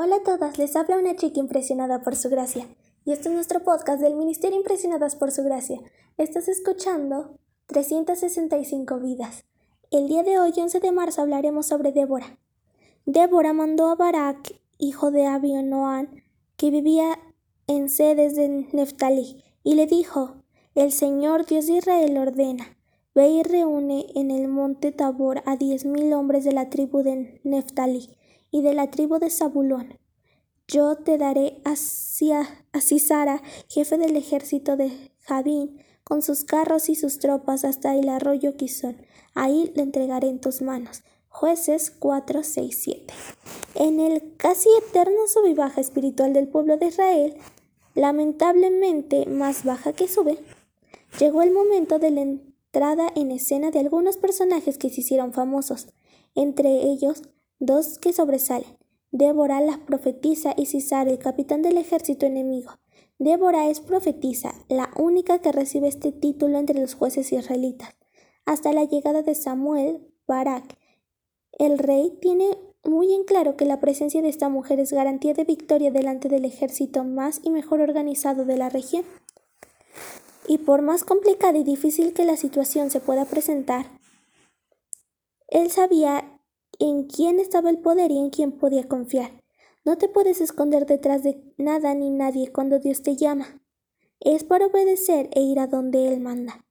Hola a todas, les habla una chica impresionada por su gracia. Y este es nuestro podcast del Ministerio Impresionadas por su gracia. Estás escuchando 365 vidas. El día de hoy, 11 de marzo, hablaremos sobre Débora. Débora mandó a Barak, hijo de Abionoán, que vivía en sedes de Neftalí, y le dijo: El Señor Dios de Israel ordena. Ve y reúne en el monte Tabor a diez mil hombres de la tribu de Neftalí y de la tribu de Zabulón. Yo te daré a Sisara, jefe del ejército de Javín, con sus carros y sus tropas hasta el arroyo Quizón. Ahí le entregaré en tus manos. Jueces 4, 6, 7. En el casi eterno sub y baja espiritual del pueblo de Israel, lamentablemente más baja que sube, llegó el momento de la entrada en escena de algunos personajes que se hicieron famosos, entre ellos Dos que sobresalen. Débora la profetisa y Cisar el capitán del ejército enemigo. Débora es profetisa, la única que recibe este título entre los jueces israelitas. Hasta la llegada de Samuel, Barak, el rey tiene muy en claro que la presencia de esta mujer es garantía de victoria delante del ejército más y mejor organizado de la región. Y por más complicada y difícil que la situación se pueda presentar, él sabía en quién estaba el poder y en quién podía confiar. No te puedes esconder detrás de nada ni nadie cuando Dios te llama. Es para obedecer e ir a donde Él manda.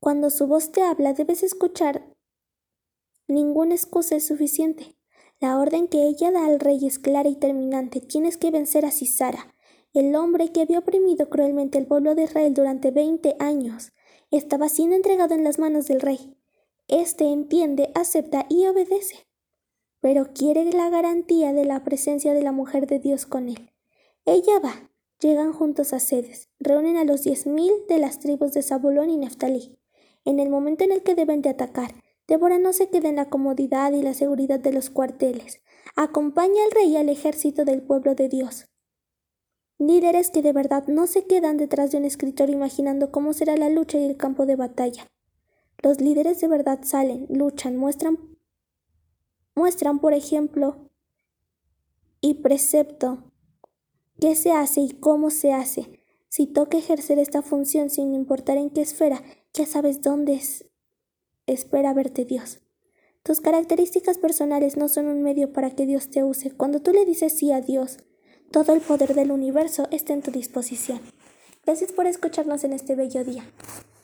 Cuando su voz te habla debes escuchar. Ninguna excusa es suficiente. La orden que ella da al rey es clara y terminante. Tienes que vencer a Cisara, el hombre que había oprimido cruelmente al pueblo de Israel durante veinte años. Estaba siendo entregado en las manos del rey. Este entiende, acepta y obedece, pero quiere la garantía de la presencia de la mujer de Dios con él. Ella va, llegan juntos a sedes, reúnen a los diez mil de las tribus de Zabulón y Neftalí. En el momento en el que deben de atacar, Débora no se queda en la comodidad y la seguridad de los cuarteles. Acompaña al rey y al ejército del pueblo de Dios. Líderes que de verdad no se quedan detrás de un escritor imaginando cómo será la lucha y el campo de batalla. Los líderes de verdad salen, luchan, muestran, muestran, por ejemplo, y precepto qué se hace y cómo se hace. Si toca ejercer esta función sin importar en qué esfera, ya sabes dónde es, espera verte Dios. Tus características personales no son un medio para que Dios te use. Cuando tú le dices sí a Dios, todo el poder del universo está en tu disposición. Gracias por escucharnos en este bello día.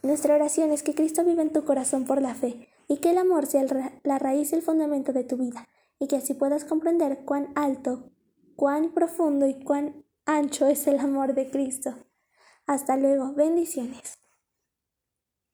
Nuestra oración es que Cristo viva en tu corazón por la fe y que el amor sea la raíz y el fundamento de tu vida y que así puedas comprender cuán alto, cuán profundo y cuán ancho es el amor de Cristo. Hasta luego, bendiciones.